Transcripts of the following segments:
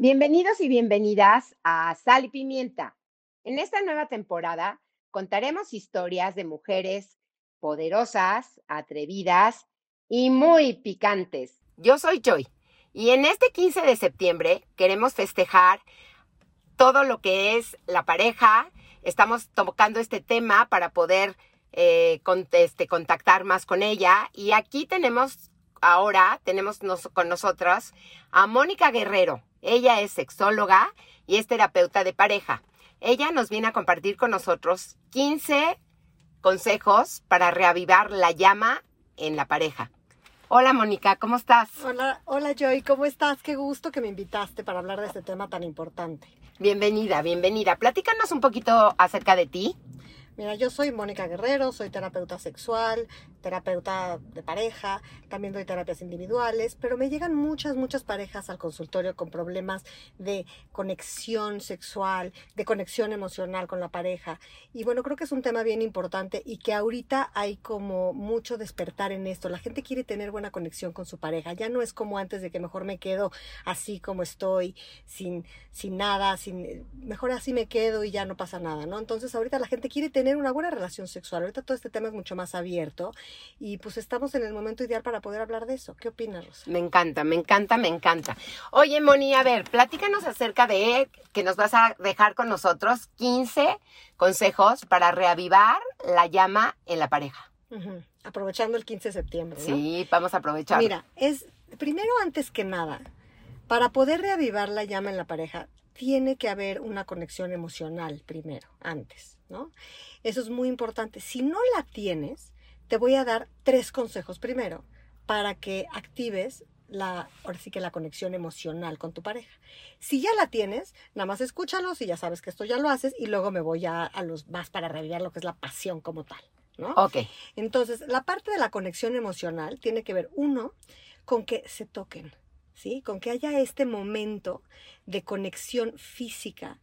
Bienvenidos y bienvenidas a Sal y Pimienta. En esta nueva temporada contaremos historias de mujeres poderosas, atrevidas y muy picantes. Yo soy Joy y en este 15 de septiembre queremos festejar todo lo que es la pareja. Estamos tocando este tema para poder eh, este, contactar más con ella y aquí tenemos ahora, tenemos con nosotras a Mónica Guerrero. Ella es sexóloga y es terapeuta de pareja. Ella nos viene a compartir con nosotros 15 consejos para reavivar la llama en la pareja. Hola Mónica, ¿cómo estás? Hola, hola Joy, ¿cómo estás? Qué gusto que me invitaste para hablar de este tema tan importante. Bienvenida, bienvenida. Platícanos un poquito acerca de ti. Mira, yo soy Mónica Guerrero, soy terapeuta sexual, terapeuta de pareja, también doy terapias individuales, pero me llegan muchas, muchas parejas al consultorio con problemas de conexión sexual, de conexión emocional con la pareja. Y bueno, creo que es un tema bien importante y que ahorita hay como mucho despertar en esto. La gente quiere tener buena conexión con su pareja. Ya no es como antes de que mejor me quedo así como estoy, sin, sin nada, sin, mejor así me quedo y ya no pasa nada, ¿no? Entonces ahorita la gente quiere tener una buena relación sexual. Ahorita todo este tema es mucho más abierto y pues estamos en el momento ideal para poder hablar de eso. ¿Qué opinas, Rosa? Me encanta, me encanta, me encanta. Oye, Moni, a ver, platícanos acerca de que nos vas a dejar con nosotros 15 consejos para reavivar la llama en la pareja. Aprovechando el 15 de septiembre. Sí, vamos a aprovechar. Mira, es primero antes que nada, para poder reavivar la llama en la pareja, tiene que haber una conexión emocional primero, antes, ¿no? Eso es muy importante. Si no la tienes, te voy a dar tres consejos primero para que actives la, ahora sí que la conexión emocional con tu pareja. Si ya la tienes, nada más escúchalos y ya sabes que esto ya lo haces y luego me voy a, a los más para revivir lo que es la pasión como tal, ¿no? Ok. Entonces, la parte de la conexión emocional tiene que ver, uno, con que se toquen, ¿sí? Con que haya este momento de conexión física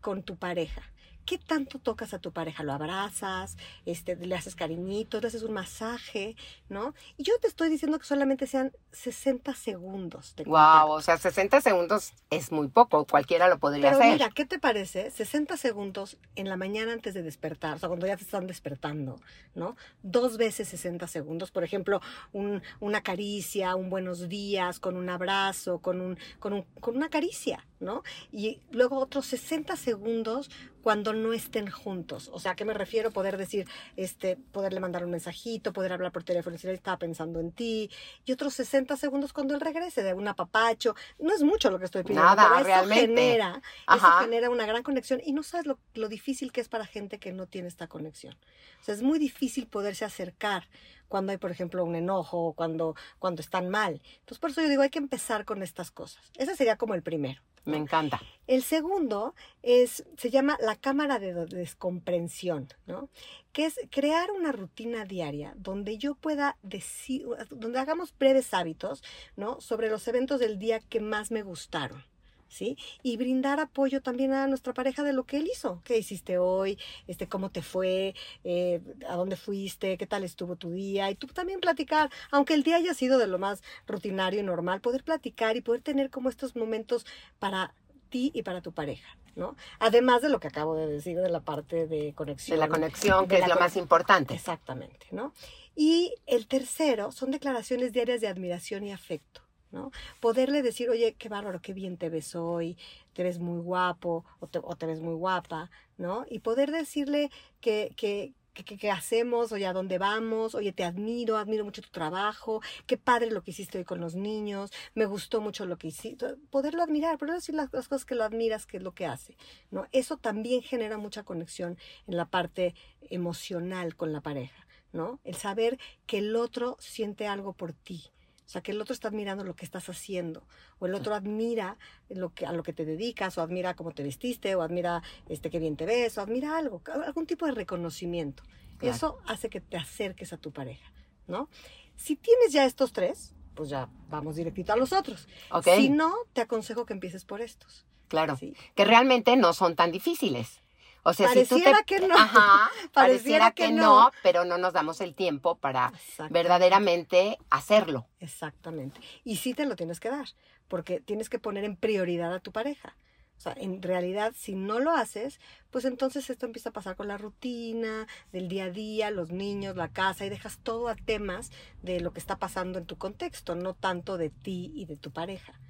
con tu pareja. ¿Qué tanto tocas a tu pareja? ¿Lo abrazas? Este, ¿Le haces cariñitos? ¿Le haces un masaje? ¿No? Y yo te estoy diciendo que solamente sean 60 segundos de Wow, o sea, 60 segundos es muy poco, cualquiera lo podría Pero hacer. mira, ¿qué te parece? 60 segundos en la mañana antes de despertar, o sea, cuando ya te están despertando, ¿no? Dos veces 60 segundos, por ejemplo, un, una caricia, un buenos días, con un abrazo, con, un, con, un, con una caricia, ¿no? Y luego otros 60 segundos cuando no estén juntos. O sea, ¿a qué me refiero? Poder decir, este, poderle mandar un mensajito, poder hablar por teléfono decir, estaba pensando en ti. Y otros 60 segundos cuando él regrese de un apapacho. No es mucho lo que estoy pidiendo, Nada, pero eso realmente. genera, eso genera una gran conexión. Y no sabes lo, lo difícil que es para gente que no tiene esta conexión. O sea, es muy difícil poderse acercar cuando hay, por ejemplo, un enojo o cuando, cuando están mal. Entonces, por eso yo digo, hay que empezar con estas cosas. Ese sería como el primero. ¿No? Me encanta. El segundo es, se llama la cámara de descomprensión, ¿no? Que es crear una rutina diaria donde yo pueda decir, donde hagamos breves hábitos, ¿no? Sobre los eventos del día que más me gustaron. ¿Sí? Y brindar apoyo también a nuestra pareja de lo que él hizo. ¿Qué hiciste hoy? Este, ¿Cómo te fue? Eh, ¿A dónde fuiste? ¿Qué tal estuvo tu día? Y tú también platicar, aunque el día haya sido de lo más rutinario y normal, poder platicar y poder tener como estos momentos para ti y para tu pareja, ¿no? Además de lo que acabo de decir de la parte de conexión. De la conexión, que es lo más importante. Exactamente, ¿no? Y el tercero son declaraciones diarias de admiración y afecto, ¿no? Poderle decir, oye, qué bárbaro, qué bien te ves hoy, te ves muy guapo o te, o ves muy guapa, ¿no? Y poder decirle que, que, que, que- que hacemos, oye, a dónde vamos, oye, te admiro, admiro mucho tu trabajo, qué padre lo que hiciste hoy con los niños, me gustó mucho lo que hiciste, poderlo admirar, poder decir las, las cosas que lo admiras, que es lo que hace, ¿no? Eso también genera mucha conexión en la parte emocional con la pareja, ¿no? El saber que el otro siente algo por ti. O sea, que el otro está admirando lo que estás haciendo, o el otro admira lo que, a lo que te dedicas, o admira cómo te vestiste, o admira este, qué bien te ves, o admira algo, algún tipo de reconocimiento. Claro. Eso hace que te acerques a tu pareja, ¿no? Si tienes ya estos tres, pues ya vamos directito a los otros. Si no, te aconsejo que empieces por estos. claro. ¿sí? Que realmente no son tan difíciles. O sea, si tú te... Pareciera que no. Ajá, pareciera Pareciera que que no, no. pero no nos damos el tiempo para verdaderamente hacerlo. Exactamente. Y sí te lo tienes que dar, porque tienes que poner en prioridad a tu pareja. O sea, en realidad, si no lo haces, pues entonces esto empieza a pasar con la rutina del día a día, los niños, la casa, y dejas todo a temas de lo que está pasando en tu contexto, no tanto de ti y de tu pareja.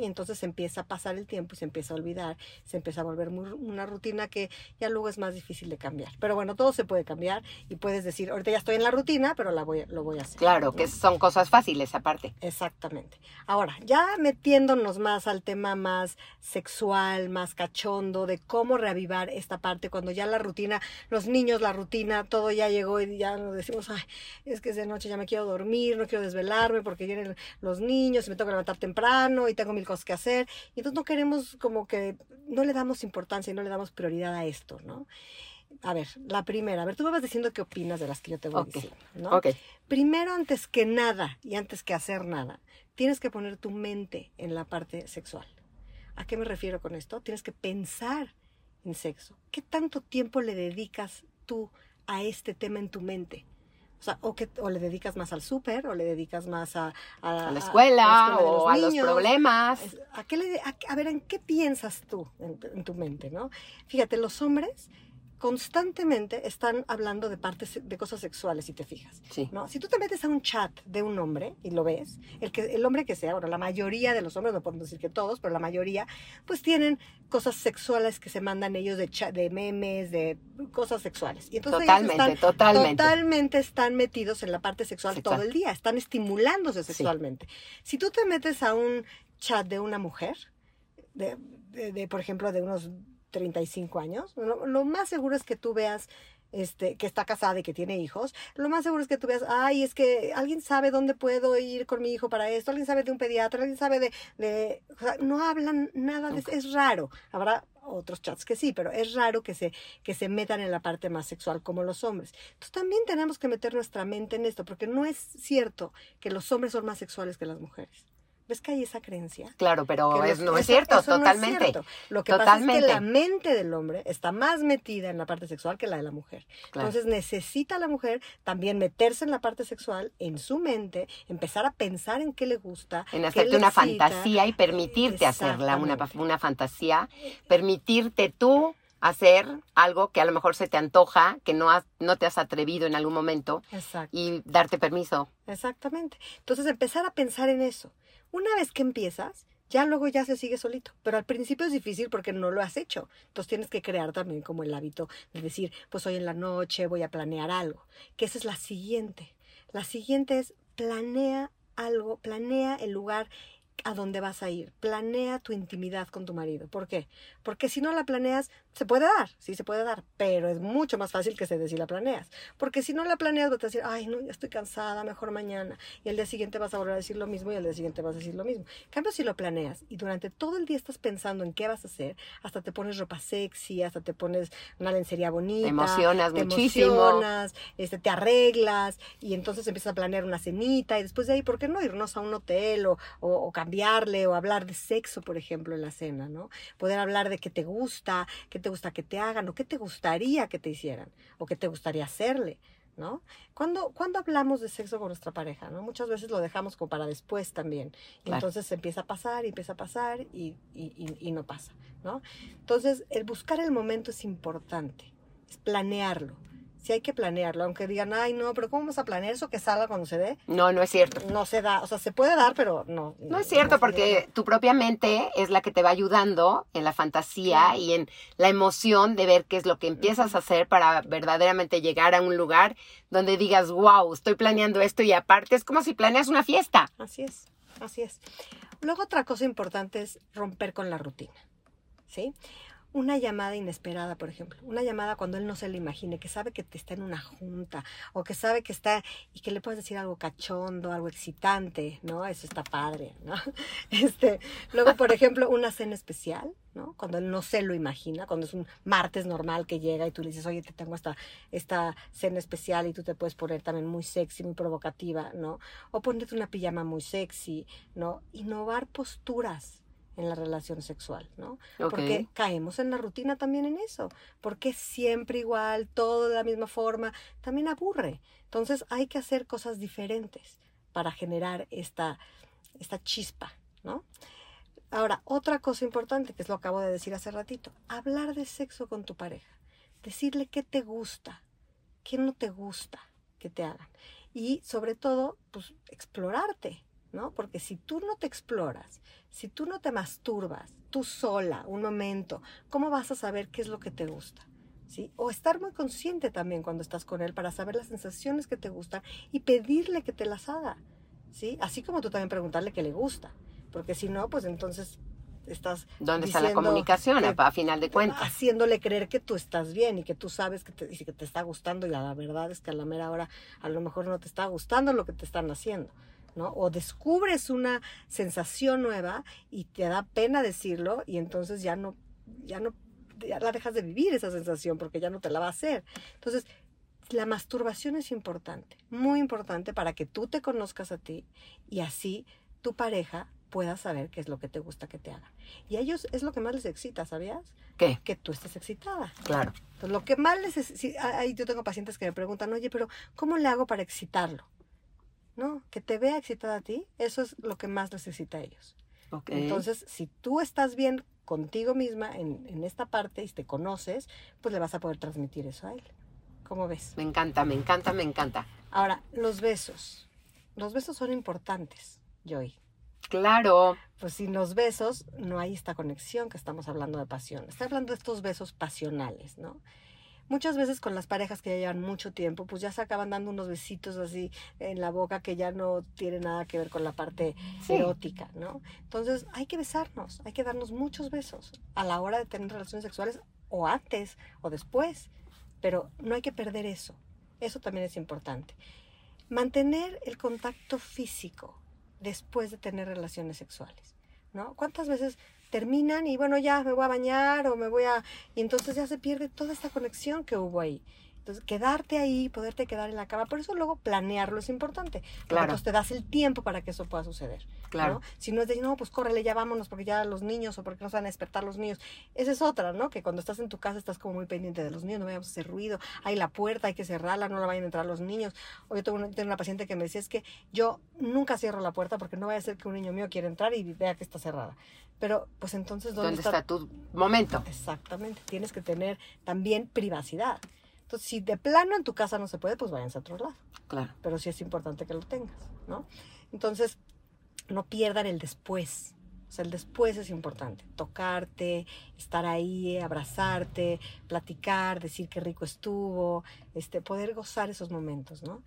Y entonces se empieza a pasar el tiempo y se empieza a olvidar, se empieza a volver una rutina que ya luego es más difícil de cambiar. Pero bueno, todo se puede cambiar y puedes decir, ahorita ya estoy en la rutina, pero la voy, lo voy a hacer. Claro, que son cosas fáciles aparte. Exactamente. Ahora, ya metiéndonos más al tema más sexual, más cachondo, de cómo reavivar esta parte, cuando ya la rutina, los niños, la rutina, todo ya llegó y ya nos decimos, ay, es que es de noche ya me quiero dormir, no quiero desvelarme porque vienen los niños y me tengo que levantar temprano y tengo mil cosas que hacer. Y entonces no queremos como que, no le damos importancia y no le damos prioridad a esto, ¿no? A ver, la primera, a ver, tú me vas diciendo qué opinas de las que yo te voy diciendo, ¿no? Primero, antes que nada y antes que hacer nada, tienes que poner tu mente en la parte sexual. ¿A qué me refiero con esto? Tienes que pensar en sexo. ¿Qué tanto tiempo le dedicas tú a este tema en tu mente? O sea, o, que, o le dedicas más al súper, o le dedicas más a, a, la escuela, o a los problemas. ¿A, qué le, a, ver, ¿en qué piensas tú en, en tu mente, no? Fíjate, los hombres constantemente están hablando de partes de cosas sexuales, si te fijas. ¿no? Si tú te metes a un chat de un hombre y lo ves, el, que, el hombre que sea, bueno, la mayoría de los hombres, no podemos decir que todos, pero la mayoría, pues tienen cosas sexuales que se mandan ellos de, chat, de memes, de cosas sexuales. Y entonces totalmente, están, totalmente. Totalmente están metidos en la parte sexual, todo el día, están estimulándose sexualmente. Si tú te metes a un chat de una mujer, de, de por ejemplo, de unos 35 años, lo, más seguro es que tú veas este, que está casada y que tiene hijos, lo más seguro es que tú veas, ay, es que alguien sabe dónde puedo ir con mi hijo para esto, alguien sabe de un pediatra, alguien sabe de, de o sea, no hablan nada de eso, es raro, habrá otros chats que sí, pero es raro que se, que se metan en la parte más sexual como los hombres. Entonces también tenemos que meter nuestra mente en esto, porque no es cierto que los hombres son más sexuales que las mujeres. ¿Ves que hay esa creencia? Claro, pero no, es cierto, totalmente. Lo que pasa es que la mente del hombre está más metida en la parte sexual que la de la mujer. Entonces necesita la mujer también meterse en la parte sexual, en su mente, empezar a pensar en qué le gusta. En hacerte una fantasía y permitirte hacerla, una, una fantasía, permitirte tú hacer algo que a lo mejor se te antoja, que no, has, no te has atrevido en algún momento y darte permiso. Exactamente. Entonces empezar a pensar en eso. Una vez que empiezas, ya luego ya se sigue solito. Pero al principio es difícil porque no lo has hecho. Entonces tienes que crear también como el hábito de decir, pues hoy en la noche voy a planear algo. Que esa es la siguiente. La siguiente es planea algo, planea el lugar a dónde vas a ir. Planea tu intimidad con tu marido. ¿Por qué? Porque si no la planeas, se puede dar, sí se puede dar, pero es mucho más fácil que se dé si la planeas. Porque si no la planeas, vas a decir, ay, no, ya estoy cansada, mejor mañana. Y el día siguiente vas a volver a decir lo mismo y al día siguiente vas a decir lo mismo. En cambio, si lo planeas y durante todo el día estás pensando en qué vas a hacer, hasta te pones ropa sexy, hasta te pones una lencería bonita. Te emocionas te muchísimo. Emocionas, este, te arreglas y entonces empiezas a planear una cenita y después de ahí, ¿por qué no irnos a un hotel o, o, o cambiarle o hablar de sexo, por ejemplo, en la cena, ¿no? Poder hablar de qué te gusta, qué te gusta que te hagan o qué te gustaría que te hicieran o qué te gustaría hacerle, ¿no? Cuando, cuando hablamos de sexo con nuestra pareja, ¿no? Muchas veces lo dejamos como para después también. Y entonces se empieza a pasar y empieza a pasar y, y, y no pasa, ¿no? Entonces, el buscar el momento es importante, es planearlo sí hay que planearlo, aunque digan, ay, no, pero ¿cómo vamos a planear eso que salga cuando se dé? No, no es cierto. No se da, o sea, se puede dar, pero no. No, es cierto, porque tu propia mente es la que te va ayudando en la fantasía y en la emoción de ver qué es lo que empiezas a hacer para verdaderamente llegar a un lugar donde digas, wow, estoy planeando esto y aparte es como si planeas una fiesta. Así es, así es. Luego otra cosa importante es romper con la rutina, ¿sí? Una llamada inesperada, por ejemplo, una llamada cuando él no se lo imagine, que sabe que te está en una junta o que sabe que está y que le puedes decir algo cachondo, algo excitante, ¿no? Eso está padre, ¿no? Este, luego, por ejemplo, una cena especial, ¿no? Cuando él no se lo imagina, cuando es un martes normal que llega y tú le dices, oye, te tengo esta, esta cena especial y tú te puedes poner también muy sexy, muy provocativa, ¿no? O ponerte una pijama muy sexy, ¿no? Innovar posturas, en la relación sexual, ¿no? Porque caemos en la rutina también en eso, porque siempre igual, todo de la misma forma, también aburre. Entonces hay que hacer cosas diferentes para generar esta, esta chispa, ¿no? Ahora, otra cosa importante, que es lo que acabo de decir hace ratito, hablar de sexo con tu pareja. Decirle qué te gusta, qué no te gusta que te hagan. Y sobre todo, pues explorarte, ¿no? Porque si tú no te exploras, si tú no te masturbas, tú sola, un momento, ¿cómo vas a saber qué es lo que te gusta? ¿Sí? O estar muy consciente también cuando estás con él para saber las sensaciones que te gustan y pedirle que te las haga, ¿sí? Así como tú también preguntarle qué le gusta, porque si no, pues entonces estás ¿Dónde está la comunicación que- a final de cuentas? haciéndole creer que tú estás bien y que tú sabes que te, que te está gustando y la verdad es que a la mera hora a lo mejor no te está gustando lo que te están haciendo, ¿no? O descubres una sensación nueva y te da pena decirlo y entonces ya no, ya no, ya la dejas de vivir esa sensación porque ya no te la va a hacer. Entonces, la masturbación es importante, muy importante para que tú te conozcas a ti y así tu pareja pueda saber qué es lo que te gusta que te hagan. Y a ellos es lo que más les excita, ¿sabías? ¿Qué? Que tú estés excitada. Claro. Entonces, lo que más les... sí, ahí yo tengo pacientes que me preguntan, oye, pero ¿cómo le hago para excitarlo? ¿No? Que te vea excitada a ti, eso es lo que más les excita a ellos. Ok. Entonces, si tú estás bien contigo misma en, en esta parte y te conoces, pues le vas a poder transmitir eso a él. ¿Cómo ves? Me encanta, me encanta, me encanta. Ahora, los besos. Los besos son importantes, Joy. Claro. Pues sin los besos no hay esta conexión que estamos hablando de pasión. Estoy hablando de estos besos pasionales, ¿no? Muchas veces con las parejas que ya llevan mucho tiempo, pues ya se acaban dando unos besitos así en la boca que ya no tiene nada que ver con la parte Sí. erótica, ¿no? Entonces hay que besarnos, hay que darnos muchos besos a la hora de tener relaciones sexuales o antes o después, pero no hay que perder eso. Eso también es importante. Mantener el contacto físico después de tener relaciones sexuales, ¿no? ¿Cuántas veces terminan y bueno, ya me voy a bañar o me voy a... y entonces ya se pierde toda esta conexión que hubo ahí. Entonces, quedarte ahí, poderte quedar en la cama, por eso luego planearlo es importante. Claro. entonces te das el tiempo para que eso pueda suceder. Claro. ¿no? Si no es de, no, pues córrele, ya vámonos, porque ya los niños o porque no se van a despertar los niños. Esa es otra, ¿no? Que cuando estás en tu casa estás como muy pendiente de los niños, no vayamos a hacer ruido, hay la puerta, hay que cerrarla, no la vayan a entrar los niños. O yo tengo una, tengo una paciente que me decía, es que yo nunca cierro la puerta porque no vaya a ser que un niño mío quiera entrar y vea que está cerrada. Pero, pues entonces, ¿dónde, ¿Dónde está tu momento? Exactamente, tienes que tener también privacidad. Entonces, si de plano en tu casa no se puede, pues váyanse a otro lado Claro. pero sí es importante que lo tengas, ¿no? Entonces, no pierdan el después. O sea, el después es importante. Tocarte, estar ahí, abrazarte, platicar, decir qué rico estuvo, este, poder gozar esos momentos, ¿no?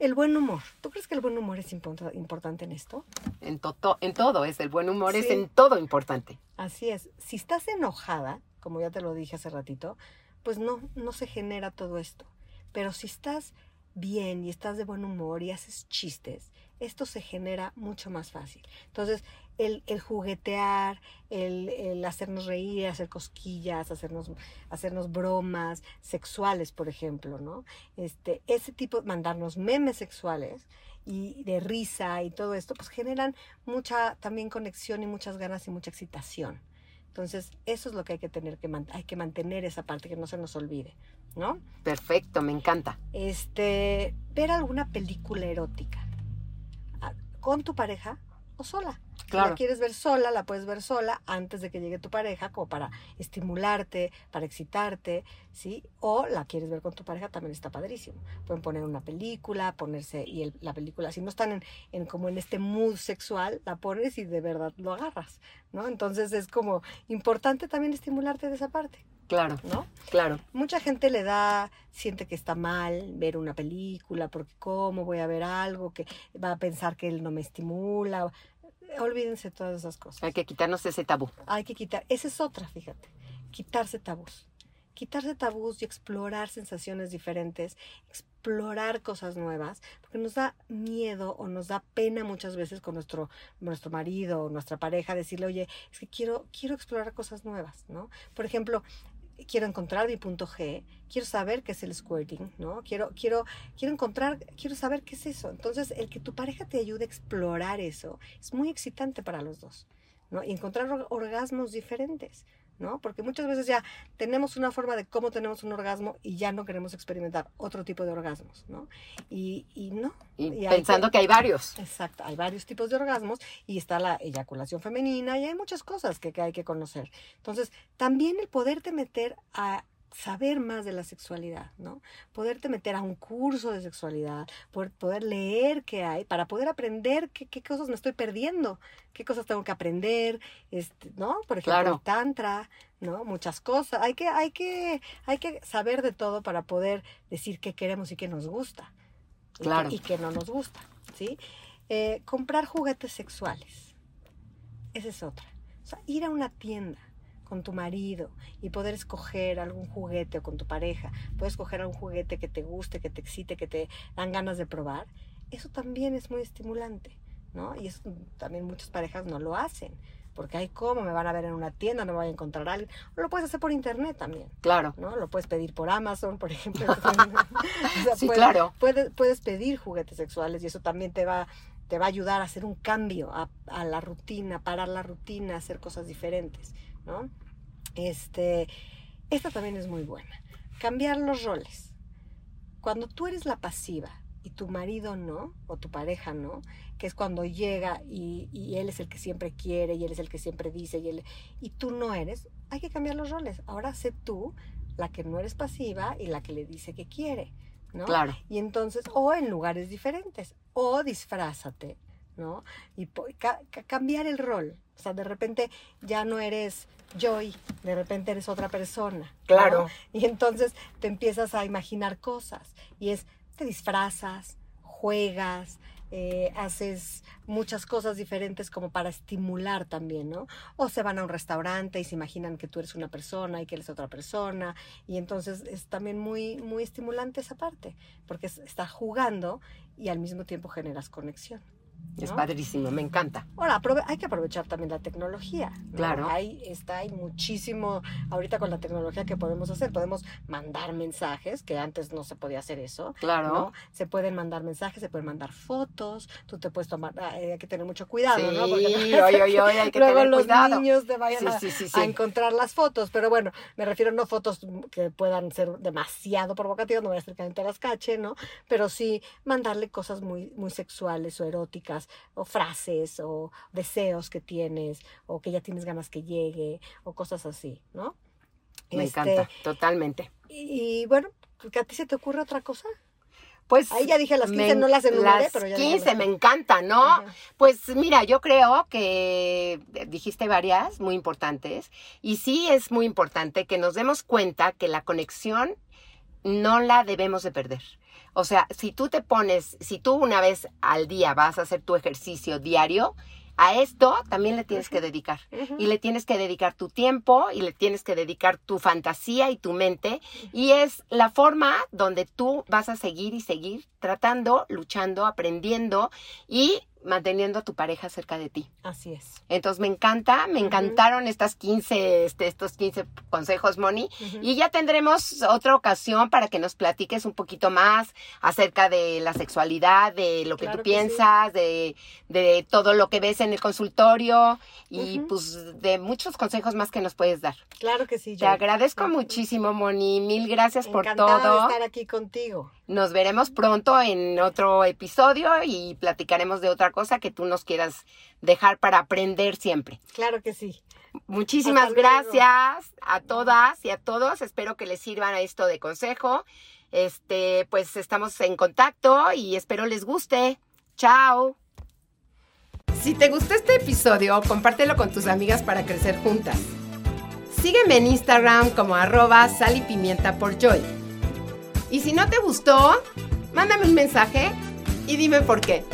El buen humor. ¿Tú crees que el buen humor es import- importante en esto? En, to- en todo es el buen humor, es Sí. en todo importante. Así es. Si estás enojada, como ya te lo dije hace ratito, pues no, no se genera todo esto. Pero si estás bien y estás de buen humor y haces chistes, esto se genera mucho más fácil. Entonces, el, el juguetear, el, hacernos reír, hacer cosquillas, hacernos, hacernos bromas sexuales, por ejemplo, ¿no? Este, ese tipo, mandarnos memes sexuales y de risa y todo esto, pues generan mucha también conexión y muchas ganas y mucha excitación. Entonces, eso es lo que hay que tener que hay que mantener esa parte que no se nos olvide, ¿no? Perfecto, me encanta. Este, ver alguna película erótica ah, con tu pareja o sola. Si la quieres ver sola, la puedes ver sola antes de que llegue tu pareja, como para estimularte, para excitarte, ¿sí? O la quieres ver con tu pareja, también está padrísimo. Pueden poner una película, ponerse, y el- la película, si no están en, en como en este mood sexual, la pones y de verdad lo agarras, ¿no? Entonces es como importante también estimularte de esa parte, Claro, ¿no? claro. Mucha gente le da, siente que está mal ver una película, porque cómo voy a ver algo que va a pensar que él no me estimula. Olvídense todas esas cosas. Hay que quitarnos ese tabú. Hay que quitar, esa es otra, fíjate, quitarse tabús. Quitarse tabús y explorar sensaciones diferentes, explorar cosas nuevas, porque nos da miedo o nos da pena muchas veces con nuestro, nuestro marido o nuestra pareja decirle, oye, es que quiero, quiero explorar cosas nuevas, ¿no? Por ejemplo, quiero encontrar mi punto G, quiero saber qué es el squirting, ¿no? Quiero, quiero, quiero encontrar, quiero saber qué es eso. Entonces, el que tu pareja te ayude a explorar eso es muy excitante para los dos. ¿no? Y encontrar orgasmos diferentes. ¿No? Porque muchas veces ya tenemos una forma de cómo tenemos un orgasmo y ya no queremos experimentar otro tipo de orgasmos, ¿no? Y, y no. Y, pensando que, hay varios. Exacto, hay varios tipos de orgasmos y está la eyaculación femenina y hay muchas cosas que, que hay que conocer. Entonces, también el poderte meter a saber más de la sexualidad, ¿no? Poderte meter a un curso de sexualidad, poder, poder leer qué hay, para poder aprender qué, qué, cosas me estoy perdiendo, qué cosas tengo que aprender, este, ¿no? Por ejemplo, el tantra, ¿no? Muchas cosas. Hay que, hay que, hay que saber de todo para poder decir qué queremos y qué nos gusta. Claro. Y qué, no nos gusta, ¿sí? Eh, comprar juguetes sexuales. Esa es otra. O sea, ir a una tienda con tu marido y poder escoger algún juguete o con tu pareja, puedes escoger algún juguete que te guste, que te excite, que te dan ganas de probar, eso también es muy estimulante, ¿no? Y eso también muchas parejas no lo hacen. Porque hay cómo me van a ver en una tienda, no me voy a encontrar a alguien. O lo puedes hacer por internet también. Claro. ¿no? Lo puedes pedir por Amazon, por ejemplo. sí, claro. Puedes, puedes pedir juguetes sexuales y eso también te va te va a ayudar a hacer un cambio a, a, la rutina, parar la rutina, hacer cosas diferentes. ¿No? Este, esta también es muy buena. Cambiar los roles. Cuando tú eres la pasiva y tu marido no, o tu pareja no, que es cuando llega y, y, él es el que siempre quiere y él es el que siempre dice y, él, y tú no eres, hay que cambiar los roles. Ahora sé tú la que no eres pasiva y la que le dice que quiere, ¿no? Claro. Y entonces, o en lugares diferentes, o disfrázate, ¿no? Y cambiar el rol. O sea, de repente ya no eres Joy, de repente eres otra persona. Claro. Y entonces te empiezas a imaginar cosas. Y es, te disfrazas, juegas, eh, haces muchas cosas diferentes como para estimular también, ¿no? O se van a un restaurante y se imaginan que tú eres una persona y que eres otra persona. Y entonces es también muy, muy estimulante esa parte, porque estás jugando y al mismo tiempo generas conexión. Es padrísimo, me encanta. Ahora, hay que aprovechar también la tecnología. Claro. Hay, está, hay muchísimo, ahorita con la tecnología que podemos hacer, podemos mandar mensajes, que antes no se podía hacer eso. Claro. Se pueden mandar mensajes, se pueden mandar fotos, tú te puedes tomar, ah, hay que tener mucho cuidado, ¿no? Porque hay que luego los niños te vayan a, encontrar las fotos, pero bueno, me refiero no fotos que puedan ser demasiado provocativas, no voy a hacer que las cache, ¿no? Pero sí mandarle cosas muy, muy sexuales o eróticas o frases o deseos que tienes o que ya tienes ganas que llegue o cosas así, ¿no? Me encanta, este, totalmente. Y, bueno, ¿que a ti se te ocurre otra cosa? Pues ahí ya dije las 15 no las enumeré, pero ya 15 me encanta, ¿no? Pues mira, yo creo que dijiste varias muy importantes y sí es muy importante que nos demos cuenta que la conexión no la debemos de perder. O sea, si tú te pones, si tú una vez al día vas a hacer tu ejercicio diario, a esto también le tienes que dedicar. Y le tienes que dedicar tu tiempo y le tienes que dedicar tu fantasía y tu mente. Y es la forma donde tú vas a seguir y seguir tratando, luchando, aprendiendo y manteniendo a tu pareja cerca de ti. Así es. Entonces me encanta, me encantaron estas 15, este, estos 15 consejos, Moni. Y ya tendremos otra ocasión para que nos platiques un poquito más acerca de la sexualidad, de lo que tú piensas, de, de, todo lo que ves en el consultorio y pues de muchos consejos más que nos puedes dar. Claro que sí. Te agradezco muchísimo, Moni. Mil gracias por todo. De estar aquí contigo. Nos veremos pronto en otro episodio y platicaremos de otra cosa que tú nos quieras dejar para aprender siempre. Claro que sí. Muchísimas gracias a todas y a todos. Espero que les sirvan a esto de consejo. Este, pues estamos en contacto y espero les guste. Chao. Si te gustó este episodio, compártelo con tus amigas para crecer juntas. Sígueme en Instagram como arroba sal y pimienta por joy. Y si no te gustó, mándame un mensaje y dime por qué.